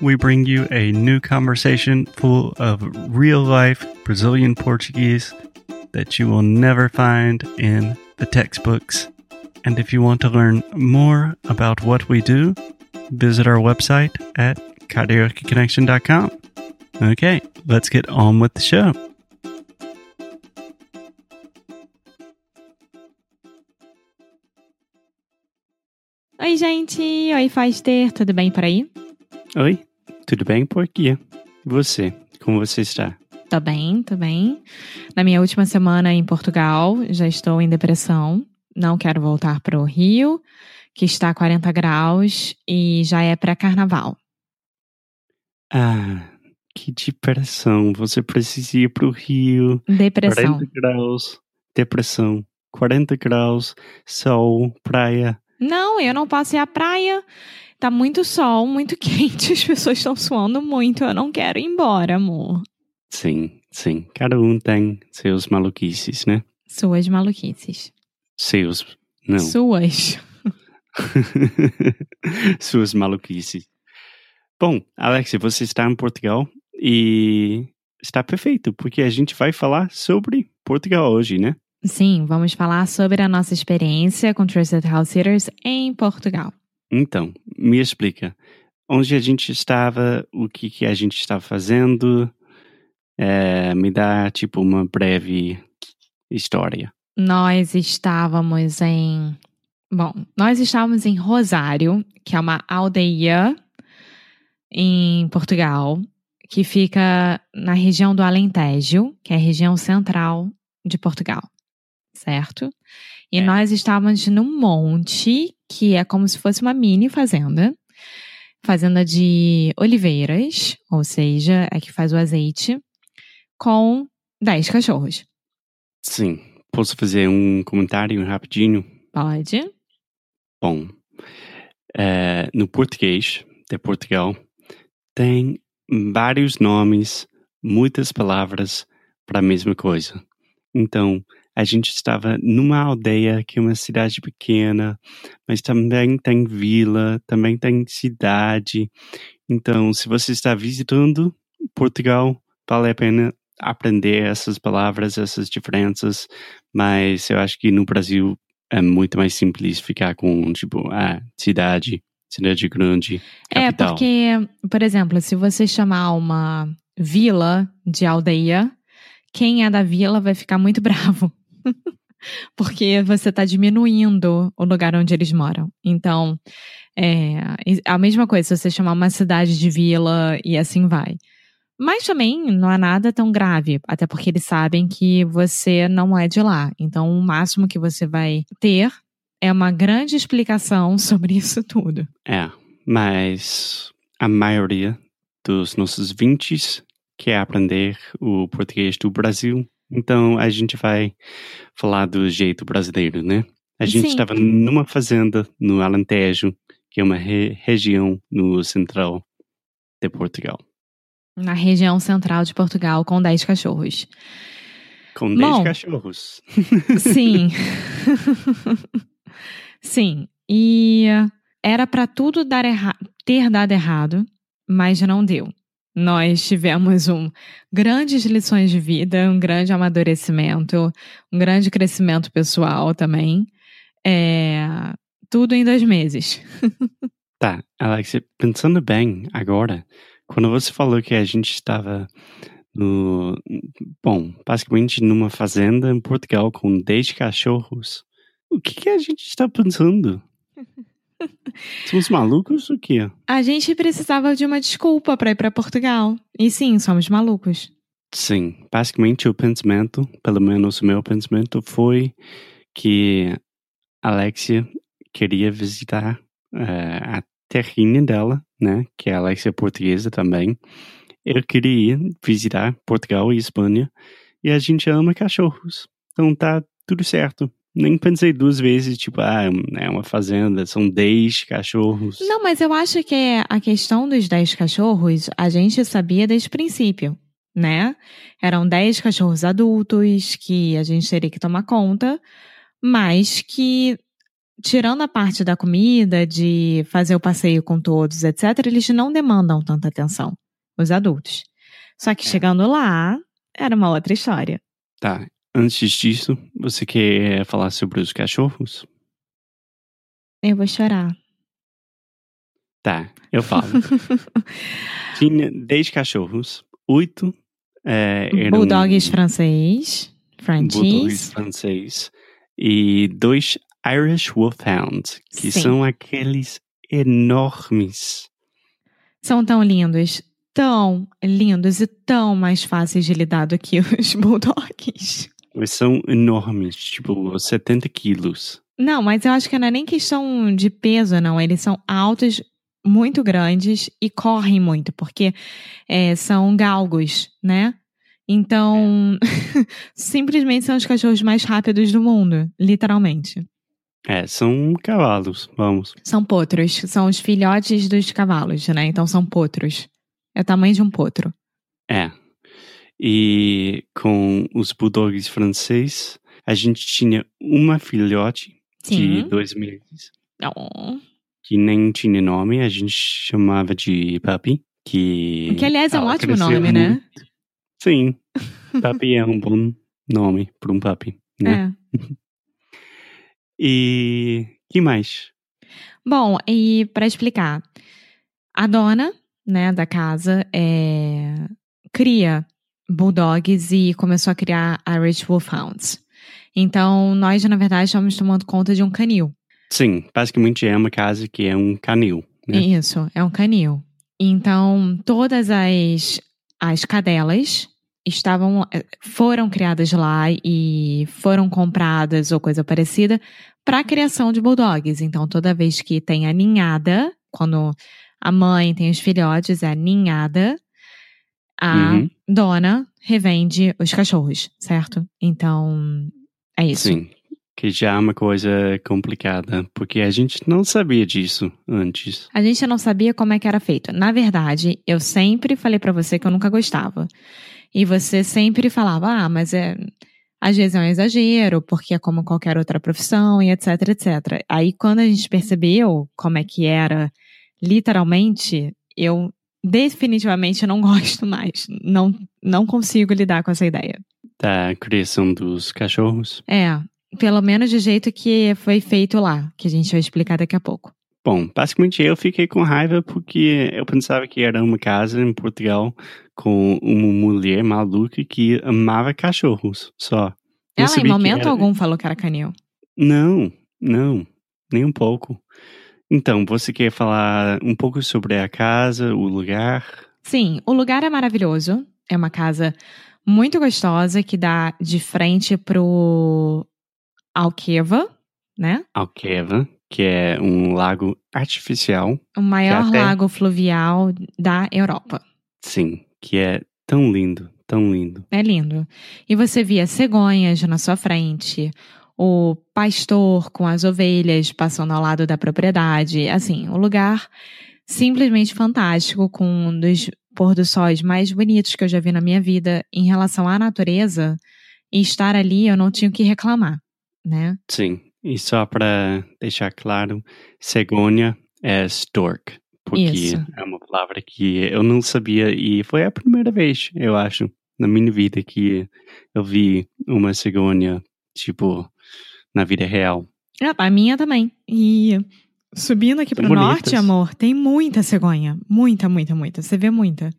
we bring you a new conversation full of real life Brazilian Portuguese that you will never find in the textbooks. And if you want to learn more about what we do, visit our website at karaokeconnection.com. Okay, let's get on with the show. Oi, gente! Oi, Foster! Tudo bem por aí? Oi, tudo bem por aqui? E você? Como você está? Tô bem, tô bem. Na minha última semana em Portugal, já estou em depressão. Não quero voltar para o Rio, que está a 40 graus e já é pré-carnaval. Ah, que depressão. Você precisa ir pro Rio. Depressão. 40 graus, depressão. 40 graus, sol, praia. Não, eu não posso ir à praia. Tá muito sol, muito quente, as pessoas estão suando muito. Eu não quero ir embora, amor. Sim, sim. Cada um tem seus maluquices, né? Suas maluquices. Seus. Não. Suas. Suas maluquices. Bom, Alexia, você está em Portugal e está perfeito, porque a gente vai falar sobre Portugal hoje, né? Sim, vamos falar sobre a nossa experiência com Trusted House Sitters em Portugal. Então, me explica. Onde a gente estava, o que, que a gente estava fazendo, é, me dá tipo uma breve história. Nós estávamos em. Bom, nós estávamos em Rosário, que é uma aldeia em Portugal, que fica na região do Alentejo, que é a região central de Portugal, certo? E É. nós estávamos num monte, que é como se fosse uma mini fazenda, fazenda de oliveiras, ou seja, é que faz o azeite, com 10 cachorros. Sim, posso fazer um comentário rapidinho? Pode? Bom, é, no português de Portugal tem vários nomes, muitas palavras para a mesma coisa. Então, a gente estava numa aldeia que é uma cidade pequena, mas também tem vila, também tem cidade. Então, se você está visitando Portugal, vale a pena aprender essas palavras, essas diferenças, mas eu acho que no Brasil é muito mais simples ficar com, tipo, ah, cidade, cidade grande, É, capital. porque, por exemplo, se você chamar uma vila de aldeia, quem é da vila vai ficar muito bravo. porque você está diminuindo o lugar onde eles moram. Então, é a mesma coisa se você chamar uma cidade de vila e assim vai. Mas também não é nada tão grave, até porque eles sabem que você não é de lá. Então, o máximo que você vai ter é uma grande explicação sobre isso tudo. É, mas a maioria dos nossos vintes quer aprender o português do Brasil, então a gente vai falar do jeito brasileiro, né? A gente estava numa fazenda no Alentejo, que é uma re- região no central de Portugal, Na região central de Portugal, com 10 cachorros. com 10 Bom. cachorros. Sim. Sim. E era para tudo dar ter dado errado, mas não deu. Nós tivemos um grandes lições de vida, um grande amadurecimento, um grande crescimento pessoal também. É, tudo em dois meses. Tá, Alex, pensando bem agora, quando você falou que a gente estava no. Bom, basicamente numa fazenda em Portugal com 10 cachorros, o que, que a gente está pensando? Somos malucos ou o quê? A gente precisava de uma desculpa para ir para Portugal. E sim, somos malucos. Sim, basicamente o pensamento, pelo menos o meu pensamento, foi que Alexia queria visitar eh, a terrinha dela, né? Que a Alexia é portuguesa também. Eu queria ir visitar Portugal e Espanha e a gente ama cachorros. Então tá tudo certo. Nem pensei duas vezes, tipo, ah, é uma fazenda, são 10 cachorros. Não, mas eu acho que a questão dos 10 cachorros, a gente sabia desde o princípio, né? Eram 10 cachorros adultos que a gente teria que tomar conta, mas que, tirando a parte da comida, de fazer o passeio com todos, etc., eles não demandam tanta atenção, os adultos. Só que chegando lá, era uma outra história. Tá. Antes disso, você quer falar sobre os cachorros? Eu vou chorar. Tá, eu falo. Tinha 10 cachorros, 8 é. Bulldogs francês, Bulldogs francês e dois Irish Wolfhounds, que Sim. são aqueles enormes. São tão lindos, tão lindos e tão mais fáceis de lidar do que os bulldogs. Eles são enormes, tipo 70 quilos. Não, mas eu acho que não é nem questão de peso, não. Eles são altos, muito grandes e correm muito, porque é, são galgos, né? Então, simplesmente são os cachorros mais rápidos do mundo, literalmente. É, são cavalos, vamos. São potros, são os filhotes dos cavalos, né? Então são potros. É o tamanho de um potro. É. E com os bulldogs franceses, a gente tinha uma filhote de Sim. dois meses, Oh. que nem tinha nome, a gente chamava de Puppy. Que, Que, aliás, é um ótimo nome, né? muito. Sim. Puppy é um bom nome para um puppy, né? É. E que mais? Bom, e para explicar, a dona, né, da casa é, cria bulldogs e começou a criar Irish Wolfhounds. Então, nós, na verdade, estamos tomando conta de um canil. Sim, basicamente é uma casa que é um canil, né? Isso, é um canil. Então, todas as, as cadelas estavam eh, foram criadas lá e foram compradas ou coisa parecida para a criação de bulldogs. Então, toda vez que tem a ninhada, quando a mãe tem os filhotes, é a ninhada, a Uhum. dona revende os cachorros, certo? Então, é isso. Sim, que já é uma coisa complicada, porque a gente não sabia disso antes. A gente não sabia como é que era feito. Na verdade, eu sempre falei pra você que eu nunca gostava. E você sempre falava, ah, mas é. Às vezes é um exagero, porque é como qualquer outra profissão e etc, etc. Aí quando a gente percebeu como é que era literalmente, eu definitivamente não gosto mais. Não, não consigo lidar com essa ideia. Da criação dos cachorros. É, pelo menos do jeito que foi feito lá, que a gente vai explicar daqui a pouco. Bom, basicamente eu fiquei com raiva porque eu pensava que era uma casa em Portugal com uma mulher maluca que amava cachorros só. Ela, em momento era- algum, falou que era canil. Não, não, nem um pouco. Então, você quer falar um pouco sobre a casa, o lugar? Sim, o lugar é maravilhoso. É uma casa muito gostosa que dá de frente pro Alqueva, né? Alqueva, que é um lago artificial, O maior até- lago fluvial da Europa. sim, que é tão lindo, tão lindo. É lindo. E você via cegonhas na sua frente, o pastor com as ovelhas passando ao lado da propriedade. Assim, um lugar simplesmente fantástico, com um dos pôr do sóis mais bonitos que eu já vi na minha vida em relação à natureza. E estar ali, eu não tinha o que reclamar, né? Sim, e só para deixar claro, cegonha é stork, porque Isso. é uma palavra que eu não sabia e foi a primeira vez, eu acho, na minha vida que eu vi uma cegonha, tipo, na vida real. É, a minha também. E subindo aqui São pro norte, bonitas. amor, tem muita cegonha. Muita, muita, muita. Você vê muita.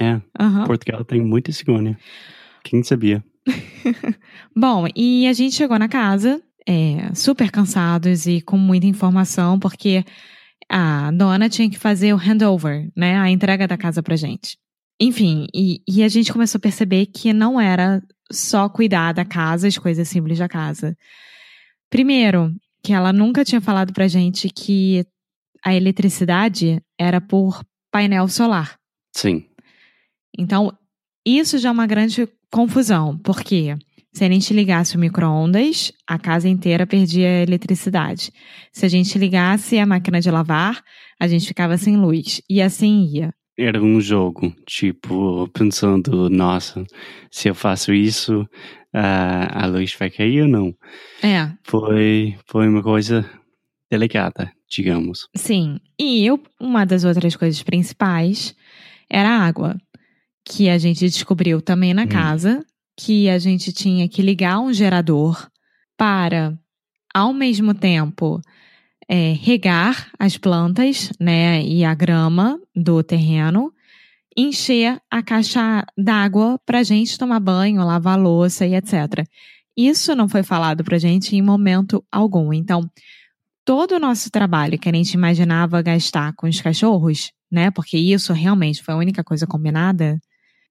É, Aham. Portugal tem muita cegonha. Quem sabia? Bom, e a gente chegou na casa, é, super cansados e com muita informação, porque a dona tinha que fazer o handover, né? A entrega da casa pra gente. Enfim, e, e a gente começou a perceber que não era só cuidar da casa, as coisas simples da casa. Primeiro, que ela nunca tinha falado pra gente que a eletricidade era por painel solar. Sim, Então, Isso já é uma grande confusão, porque se a gente ligasse o micro-ondas, a casa inteira perdia a eletricidade. Se a gente ligasse a máquina de lavar, a gente ficava sem luz. E assim ia. Era um jogo, tipo, pensando, nossa, se eu faço isso, a, a luz vai cair ou não? É. Foi, foi uma coisa delicada, digamos. Sim. E eu, uma das outras coisas principais era a água, que a gente descobriu também na Hum. casa, que a gente tinha que ligar um gerador para, ao mesmo tempo, é, regar as plantas, né, e a grama do terreno, encher a caixa d'água para a gente tomar banho, lavar louça e etc. Isso não foi falado para gente em momento algum. Então, todo o nosso trabalho que a gente imaginava gastar com os cachorros, né? Porque isso realmente foi a única coisa combinada,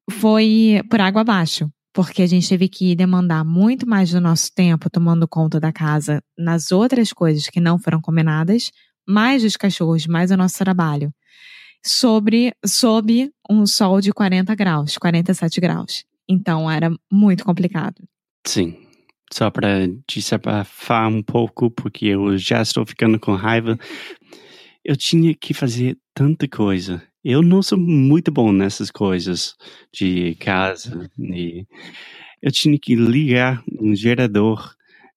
foi por água abaixo. Porque a gente teve que demandar muito mais do nosso tempo tomando conta da casa nas outras coisas que não foram combinadas, mais dos cachorros, mais o nosso trabalho. Sobre, sob um sol de 40 graus, 47 graus. Então era muito complicado. Sim. Só para desabafar um pouco, porque eu já estou ficando com raiva. Eu tinha que fazer tanta coisa. Eu não sou muito bom nessas coisas de casa. E eu tinha que ligar um gerador,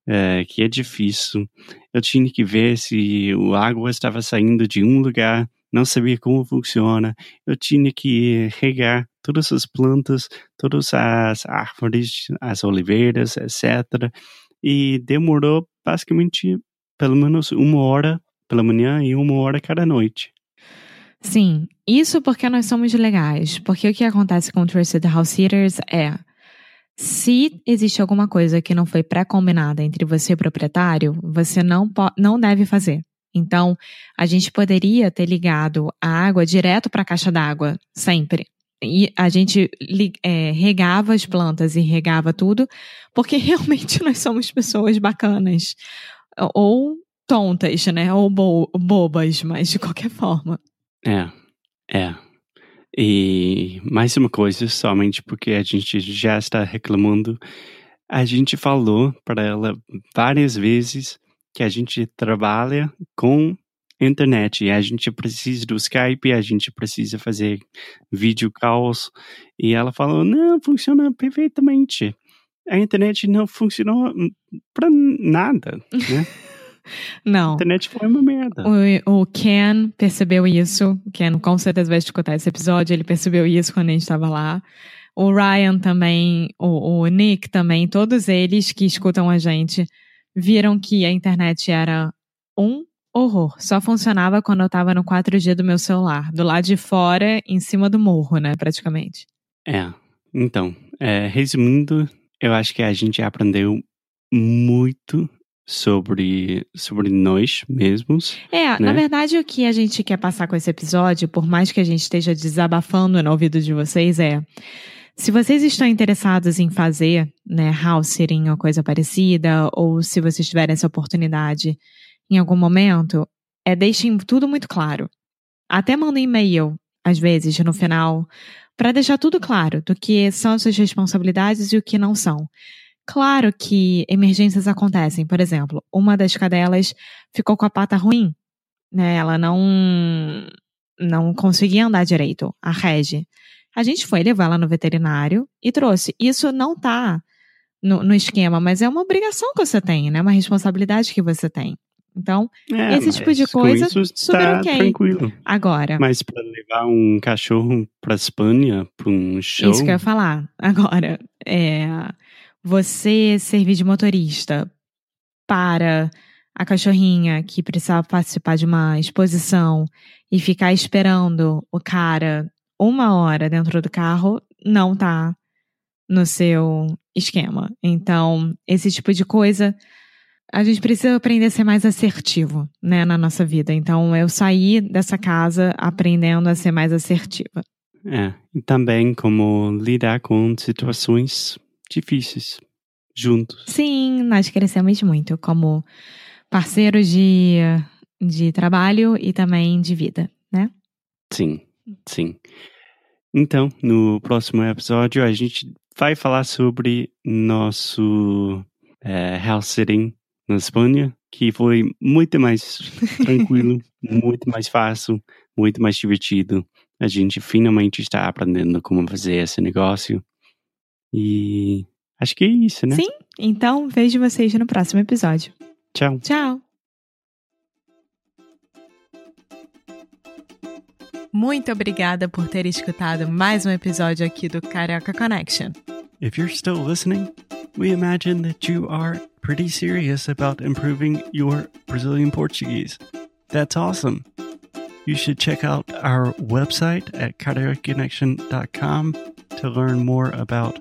eh, que é difícil. Eu tinha que ver se a água estava saindo de um lugar, não sabia como funciona. Eu tinha que regar todas as plantas, todas as árvores, as oliveiras, etc. E demorou basicamente pelo menos uma hora pela manhã e uma hora cada noite. Sim, isso porque nós somos legais. Porque o que acontece com Trusted House Sitters é. Se existe alguma coisa que não foi pré-combinada entre você e o proprietário, você não, não deve fazer. Então, a gente poderia ter ligado a água direto para a caixa d'água, sempre. E a gente é, regava as plantas e regava tudo, porque realmente nós somos pessoas bacanas. Ou tontas, né? Ou bo- bobas, mas de qualquer forma. É, é. E mais uma coisa, somente porque a gente já está reclamando, a gente falou para ela várias vezes que a gente trabalha com internet e a gente precisa do Skype, a gente precisa fazer vídeo calls e ela falou, não, funciona perfeitamente. A internet não funcionou para nada, né? A Não. internet foi uma merda. O, o Ken percebeu isso. O Ken com certeza vai escutar esse episódio. Ele percebeu isso quando a gente estava lá. O Ryan também, o, o Nick também, todos eles que escutam a gente viram que a internet era um horror. Só funcionava quando eu estava no 4G do meu celular, do lado de fora, em cima do morro, né, praticamente. É, então, é, resumindo, eu acho que a gente aprendeu muito sobre, sobre nós mesmos. É, na Né? verdade, o que a gente quer passar com esse episódio, por mais que a gente esteja desabafando no ouvido de vocês, é. Se vocês estão interessados em fazer, né, house sitting ou coisa parecida, ou se vocês tiverem essa oportunidade em algum momento, é deixem tudo muito claro. Até manda um e-mail, às vezes, no final, para deixar tudo claro do que são as suas responsabilidades e o que não são. Claro que emergências acontecem. Por exemplo, uma das cadelas ficou com a pata ruim, né? Ela não não conseguia andar direito, a Regi. A gente foi levar ela no veterinário e trouxe. Isso não tá no, no esquema, mas é uma obrigação que você tem, né? Uma responsabilidade que você tem. Então, É, Esse tipo de coisa, isso super tá ok. tranquilo. agora, Mas para levar um cachorro para Espanha, para um show, isso que eu ia falar. Agora, é, você servir de motorista para a cachorrinha que precisava participar de uma exposição e ficar esperando o cara uma hora dentro do carro não tá no seu esquema. Então, esse tipo de coisa a gente precisa aprender a ser mais assertivo, né, na nossa vida. Então, eu saí dessa casa aprendendo a ser mais assertiva. é, e também como lidar com situações difíceis juntos. Sim, nós crescemos muito como parceiros de, de trabalho e também de vida, né? Sim, sim. Então, no próximo episódio, a gente vai falar sobre nosso é, house sitting na Espanha, que foi muito mais tranquilo, muito mais fácil, muito mais divertido. A gente finalmente está aprendendo como fazer esse negócio. E acho que é isso, né? Sim, então vejo vocês no próximo episódio. Tchau. Tchau. Muito obrigada por ter escutado mais um episódio aqui do Carioca Connection. If you're still listening, we imagine that you are pretty serious about improving your Brazilian Portuguese. That's awesome. You should check out our website at cariocaconnection.com to learn more about